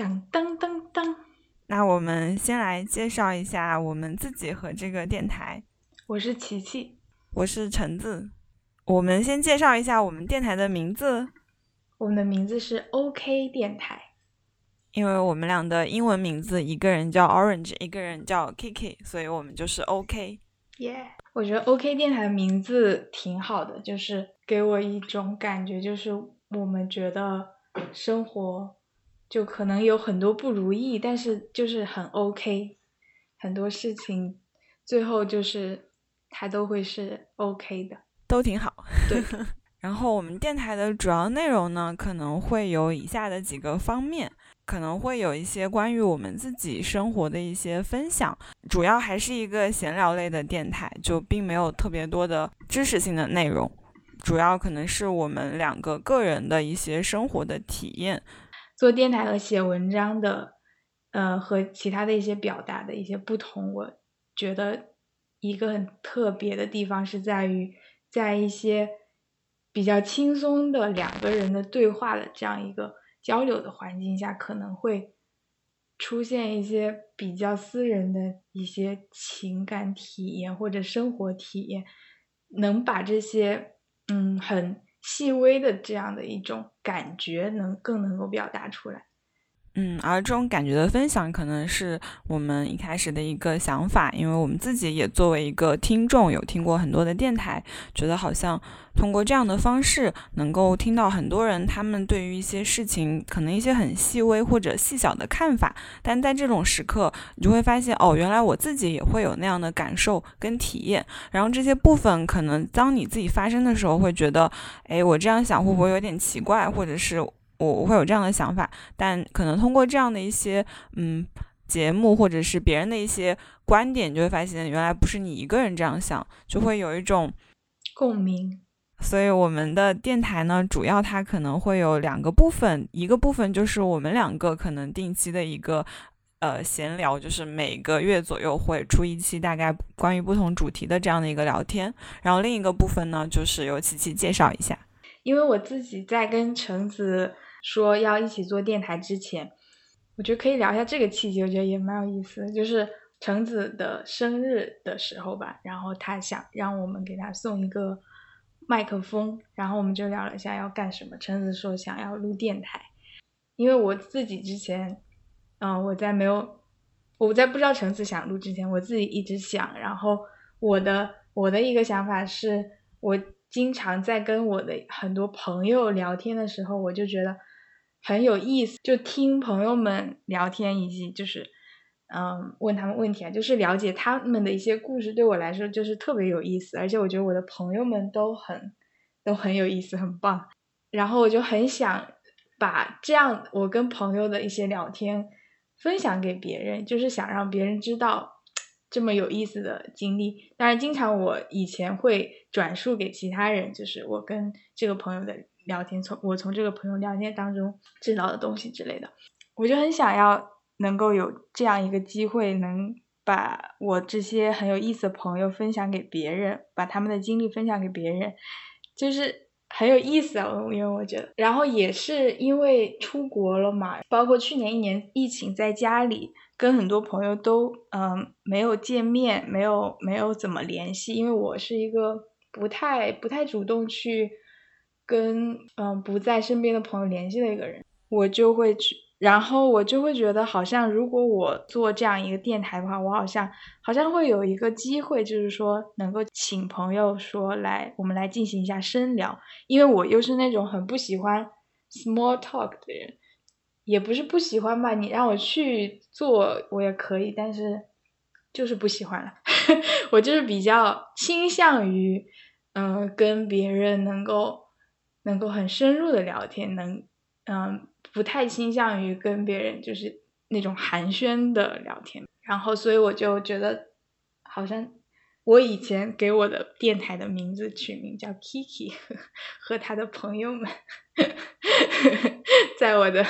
当当当当，那我们先来介绍一下我们自己和这个电台。我是琪琪，我是橙子。我们先介绍一下我们电台的名字。我们的名字是 OK 电台，因为我们俩的英文名字，一个人叫 Orange，一个人叫 Kiki，所以我们就是 OK。耶，我觉得 OK 电台的名字挺好的，就是给我一种感觉，就是我们觉得生活就可能有很多不如意，但是就是很 OK，很多事情最后就是它都会是 OK 的，都挺好。对。然后我们电台的主要内容呢，可能会有以下的几个方面，可能会有一些关于我们自己生活的一些分享，主要还是一个闲聊类的电台，就并没有特别多的知识性的内容，主要可能是我们两个个人的一些生活的体验。做电台和写文章的，呃，和其他的一些表达的一些不同，我觉得一个很特别的地方是在于，在一些。比较轻松的两个人的对话的这样一个交流的环境下，可能会出现一些比较私人的一些情感体验或者生活体验，能把这些嗯很细微的这样的一种感觉能更能够表达出来。嗯，而这种感觉的分享，可能是我们一开始的一个想法，因为我们自己也作为一个听众，有听过很多的电台，觉得好像通过这样的方式，能够听到很多人他们对于一些事情，可能一些很细微或者细小的看法，但在这种时刻，你就会发现，哦，原来我自己也会有那样的感受跟体验，然后这些部分，可能当你自己发生的时候，会觉得，哎，我这样想会不会有点奇怪，或者是。我我会有这样的想法，但可能通过这样的一些嗯节目，或者是别人的一些观点，就会发现原来不是你一个人这样想，就会有一种共鸣。所以我们的电台呢，主要它可能会有两个部分，一个部分就是我们两个可能定期的一个呃闲聊，就是每个月左右会出一期，大概关于不同主题的这样的一个聊天。然后另一个部分呢，就是由琪琪介绍一下，因为我自己在跟橙子。说要一起做电台之前，我觉得可以聊一下这个契机，我觉得也蛮有意思。就是橙子的生日的时候吧，然后他想让我们给他送一个麦克风，然后我们就聊了一下要干什么。橙子说想要录电台，因为我自己之前，嗯，我在没有我在不知道橙子想录之前，我自己一直想。然后我的我的一个想法是，我经常在跟我的很多朋友聊天的时候，我就觉得。很有意思，就听朋友们聊天，以及就是，嗯，问他们问题啊，就是了解他们的一些故事，对我来说就是特别有意思。而且我觉得我的朋友们都很都很有意思，很棒。然后我就很想把这样我跟朋友的一些聊天分享给别人，就是想让别人知道这么有意思的经历。当然，经常我以前会转述给其他人，就是我跟这个朋友的。聊天从我从这个朋友聊天当中知道的东西之类的，我就很想要能够有这样一个机会，能把我这些很有意思的朋友分享给别人，把他们的经历分享给别人，就是很有意思啊！因为我觉得，然后也是因为出国了嘛，包括去年一年疫情在家里，跟很多朋友都嗯没有见面，没有没有怎么联系，因为我是一个不太不太主动去。跟嗯不在身边的朋友联系的一个人，我就会去，然后我就会觉得，好像如果我做这样一个电台的话，我好像好像会有一个机会，就是说能够请朋友说来，我们来进行一下深聊，因为我又是那种很不喜欢 small talk 的人，也不是不喜欢吧，你让我去做我也可以，但是就是不喜欢了，我就是比较倾向于嗯跟别人能够。能够很深入的聊天，能嗯不太倾向于跟别人就是那种寒暄的聊天，然后所以我就觉得好像我以前给我的电台的名字取名叫 Kiki 和他的朋友们，在我的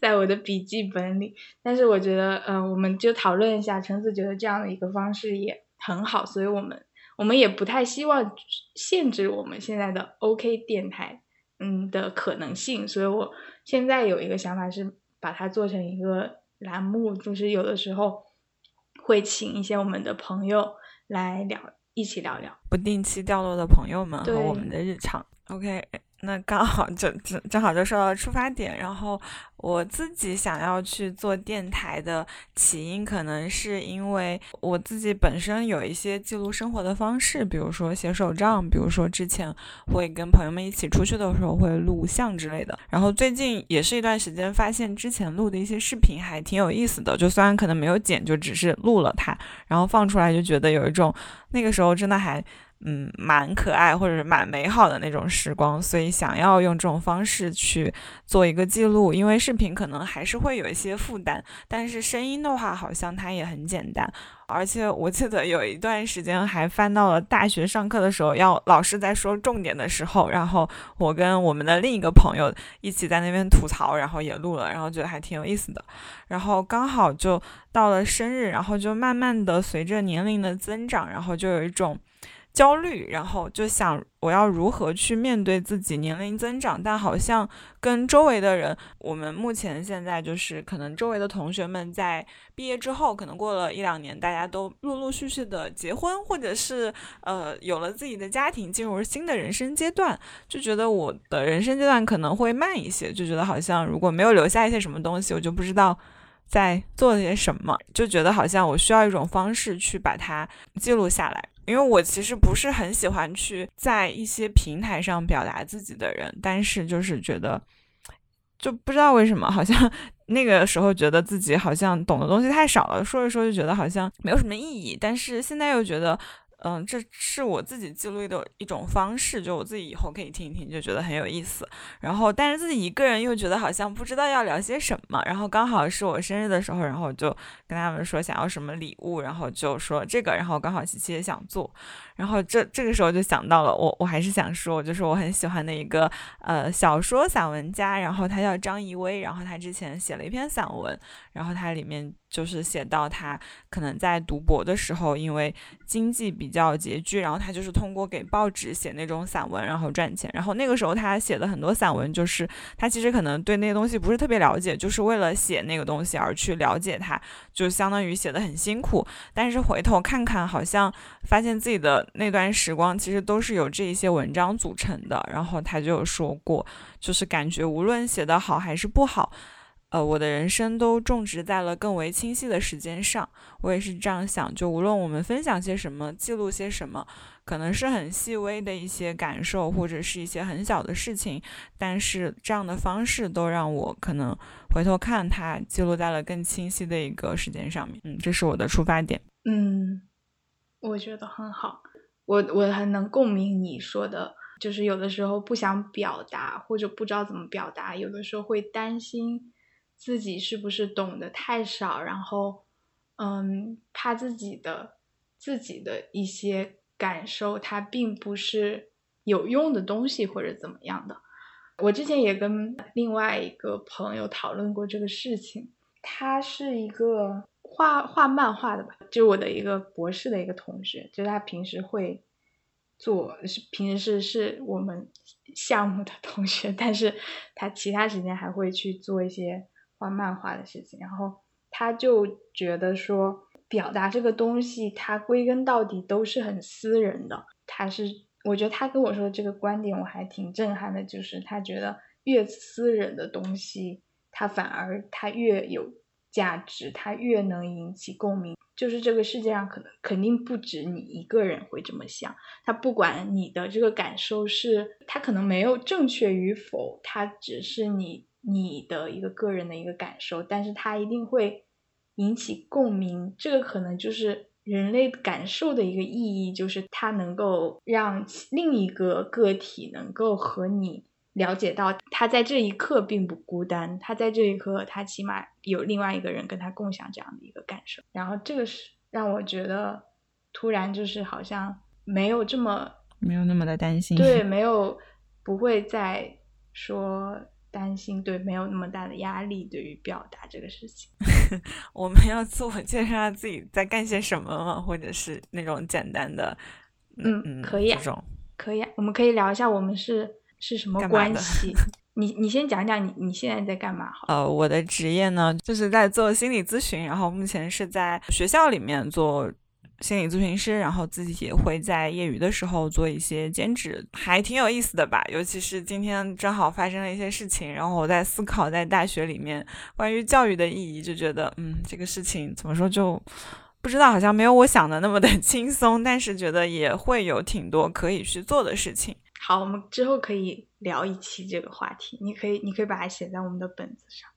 在我的笔记本里，但是我觉得嗯我们就讨论一下，橙子觉得这样的一个方式也很好，所以我们我们也不太希望限制我们现在的 OK 电台。嗯的可能性，所以我现在有一个想法是，把它做成一个栏目，就是有的时候会请一些我们的朋友来聊，一起聊聊不定期掉落的朋友们和我们的日常。OK。那刚好就正正好就说到出发点，然后我自己想要去做电台的起因，可能是因为我自己本身有一些记录生活的方式，比如说写手账，比如说之前会跟朋友们一起出去的时候会录像之类的。然后最近也是一段时间，发现之前录的一些视频还挺有意思的，就虽然可能没有剪，就只是录了它，然后放出来就觉得有一种那个时候真的还。嗯，蛮可爱或者是蛮美好的那种时光，所以想要用这种方式去做一个记录。因为视频可能还是会有一些负担，但是声音的话好像它也很简单。而且我记得有一段时间还翻到了大学上课的时候，要老师在说重点的时候，然后我跟我们的另一个朋友一起在那边吐槽，然后也录了，然后觉得还挺有意思的。然后刚好就到了生日，然后就慢慢的随着年龄的增长，然后就有一种。焦虑，然后就想我要如何去面对自己年龄增长，但好像跟周围的人，我们目前现在就是可能周围的同学们在毕业之后，可能过了一两年，大家都陆陆续续的结婚，或者是呃有了自己的家庭，进入新的人生阶段，就觉得我的人生阶段可能会慢一些，就觉得好像如果没有留下一些什么东西，我就不知道在做些什么，就觉得好像我需要一种方式去把它记录下来。因为我其实不是很喜欢去在一些平台上表达自己的人，但是就是觉得，就不知道为什么，好像那个时候觉得自己好像懂的东西太少了，说一说就觉得好像没有什么意义，但是现在又觉得。嗯，这是我自己记录的一种方式，就我自己以后可以听一听，就觉得很有意思。然后，但是自己一个人又觉得好像不知道要聊些什么。然后刚好是我生日的时候，然后就跟他们说想要什么礼物，然后就说这个。然后刚好琪琪也想做，然后这这个时候就想到了我，我还是想说，就是我很喜欢的一个呃小说散文家，然后他叫张怡薇，然后他之前写了一篇散文，然后他里面。就是写到他可能在读博的时候，因为经济比较拮据，然后他就是通过给报纸写那种散文，然后赚钱。然后那个时候他写的很多散文，就是他其实可能对那些东西不是特别了解，就是为了写那个东西而去了解它，就相当于写的很辛苦。但是回头看看，好像发现自己的那段时光其实都是由这一些文章组成的。然后他就说过，就是感觉无论写得好还是不好。呃，我的人生都种植在了更为清晰的时间上。我也是这样想，就无论我们分享些什么，记录些什么，可能是很细微的一些感受，或者是一些很小的事情，但是这样的方式都让我可能回头看它，记录在了更清晰的一个时间上面。嗯，这是我的出发点。嗯，我觉得很好。我我很能共鸣你说的，就是有的时候不想表达，或者不知道怎么表达，有的时候会担心。自己是不是懂得太少，然后，嗯，怕自己的自己的一些感受，它并不是有用的东西或者怎么样的。我之前也跟另外一个朋友讨论过这个事情，他是一个画画漫画的吧，就是我的一个博士的一个同学，就他平时会做，是平时是是我们项目的同学，但是他其他时间还会去做一些。画漫画的事情，然后他就觉得说，表达这个东西，它归根到底都是很私人的。他是，我觉得他跟我说的这个观点，我还挺震撼的，就是他觉得越私人的东西，它反而它越有价值，它越能引起共鸣。就是这个世界上可能肯定不止你一个人会这么想，他不管你的这个感受是，他可能没有正确与否，他只是你。你的一个个人的一个感受，但是它一定会引起共鸣。这个可能就是人类感受的一个意义，就是它能够让另一个个体能够和你了解到，他在这一刻并不孤单，他在这一刻他起码有另外一个人跟他共享这样的一个感受。然后这个是让我觉得突然就是好像没有这么没有那么的担心，对，没有不会再说。担心对没有那么大的压力，对于表达这个事情，我们要自我介绍下自己在干些什么吗？或者是那种简单的，嗯，嗯可以，这种可以，啊我们可以聊一下我们是是什么关系。你你先讲讲你你现在在干嘛？好，呃，我的职业呢，就是在做心理咨询，然后目前是在学校里面做心理咨询师，然后自己也会在业余的时候做一些兼职，还挺有意思的吧。尤其是今天正好发生了一些事情，然后我在思考在大学里面关于教育的意义，就觉得嗯，这个事情怎么说就不知道，好像没有我想的那么的 轻松，但是觉得也会有挺多可以去做的事情。好，我们之后可以聊一期这个话题。你可以，你可以把它写在我们的本子上。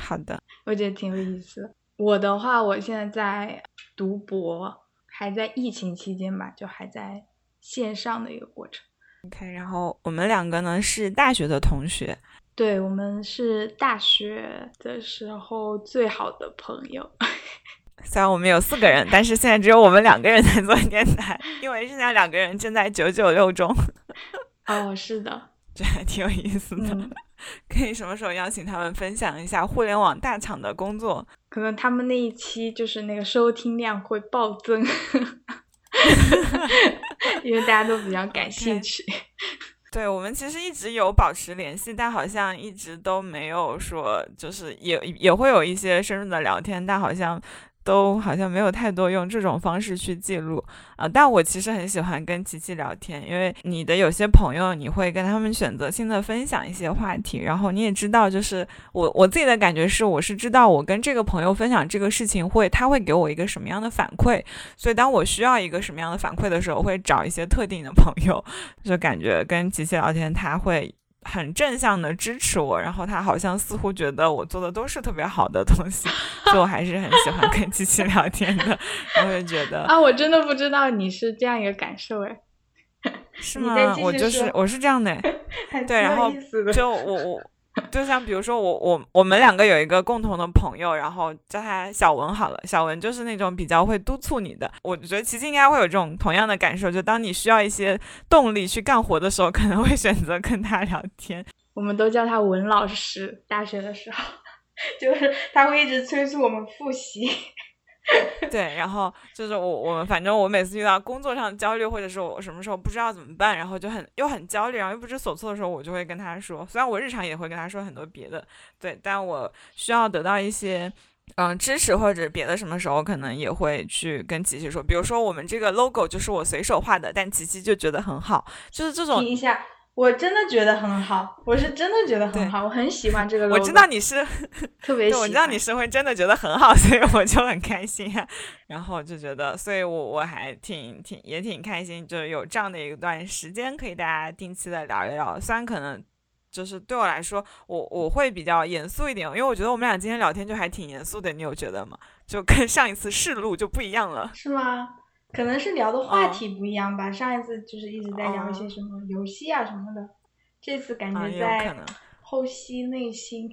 好的，我觉得挺有意思的。我的话，我现在在读博，还在疫情期间吧，就还在线上的一个过程。OK，然后我们两个呢是大学的同学，对我们是大学的时候最好的朋友。虽然我们有四个人，但是现在只有我们两个人在做电台，因为剩下两个人正在九九六中。哦，是的，这还挺有意思的。可以什么时候邀请他们分享一下互联网大厂的工作？可能他们那一期就是那个收听量会暴增，因为大家都比较感兴趣。对我们其实一直有保持联系，但好像一直都没有说，就是也也会有一些深入的聊天，但好像。都好像没有太多用这种方式去记录啊，但我其实很喜欢跟琪琪聊天，因为你的有些朋友，你会跟他们选择性的分享一些话题，然后你也知道，就是我我自己的感觉是，我是知道我跟这个朋友分享这个事情会，他会给我一个什么样的反馈，所以当我需要一个什么样的反馈的时候，会找一些特定的朋友，就感觉跟琪琪聊天，他会。很正向的支持我，然后他好像似乎觉得我做的都是特别好的东西，所以我还是很喜欢跟机器聊天的。我就觉得啊，我真的不知道你是这样一个感受哎，是吗？我就是我是这样的，对，然后就我我。就像比如说我我我们两个有一个共同的朋友，然后叫他小文好了。小文就是那种比较会督促你的。我觉得琪琪应该会有这种同样的感受，就当你需要一些动力去干活的时候，可能会选择跟他聊天。我们都叫他文老师。大学的时候，就是他会一直催促我们复习。对，然后就是我我反正我每次遇到工作上焦虑，或者是我什么时候不知道怎么办，然后就很又很焦虑，然后又不知所措的时候，我就会跟他说。虽然我日常也会跟他说很多别的，对，但我需要得到一些嗯支持或者别的什么时候，可能也会去跟琪琪说。比如说我们这个 logo 就是我随手画的，但琪琪就觉得很好，就是这种。停一下。我真的觉得很好，我是真的觉得很好，我很喜欢这个。我知道你是特别，我知道你是会真的觉得很好，所以我就很开心。然后就觉得，所以我我还挺挺也挺开心，就是有这样的一段时间可以大家定期的聊一聊。虽然可能就是对我来说，我我会比较严肃一点，因为我觉得我们俩今天聊天就还挺严肃的。你有觉得吗？就跟上一次试录就不一样了，是吗？可能是聊的话题不一样吧，上一次就是一直在聊一些什么游戏啊什么的，这次感觉在剖析内心。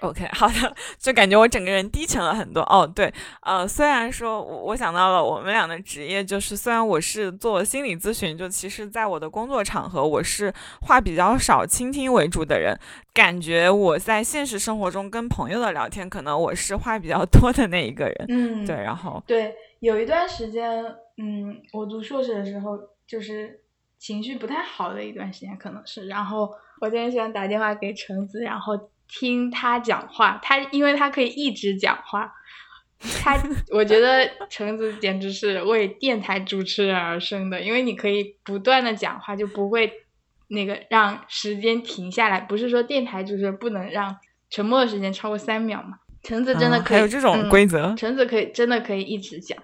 OK，好的，就感觉我整个人低沉了很多。哦，对，呃，虽然说我我想到了我们俩的职业，就是虽然我是做心理咨询，就其实在我的工作场合，我是话比较少、倾听为主的人。感觉我在现实生活中跟朋友的聊天，可能我是话比较多的那一个人。嗯，对，然后对。有一段时间，嗯，我读硕士的时候，就是情绪不太好的一段时间，可能是。然后我就很喜欢打电话给橙子，然后听他讲话。他因为他可以一直讲话，他 我觉得橙子简直是为电台主持人而生的，因为你可以不断的讲话，就不会那个让时间停下来。不是说电台主持人不能让沉默的时间超过三秒嘛？橙子真的可以，还有这种规则？橙子可以真的可以一直讲。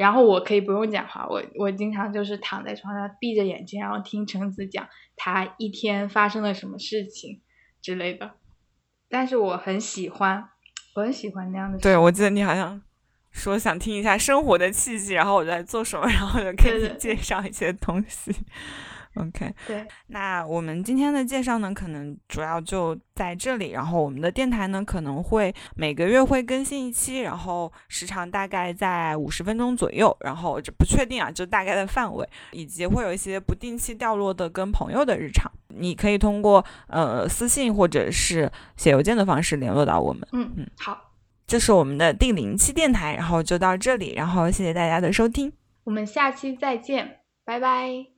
然后我可以不用讲话，我我经常就是躺在床上闭着眼睛，然后听橙子讲他一天发生了什么事情之类的。但是我很喜欢，我很喜欢那样的。对，我记得你好像说想听一下生活的契机，然后我在做什么，然后就给你介绍一些东西。OK，对，那我们今天的介绍呢，可能主要就在这里。然后我们的电台呢，可能会每个月会更新一期，然后时长大概在五十分钟左右。然后这不确定啊，就大概的范围，以及会有一些不定期掉落的跟朋友的日常。你可以通过呃私信或者是写邮件的方式联络到我们。嗯嗯，好，这是我们的第零期电台，然后就到这里，然后谢谢大家的收听，我们下期再见，拜拜。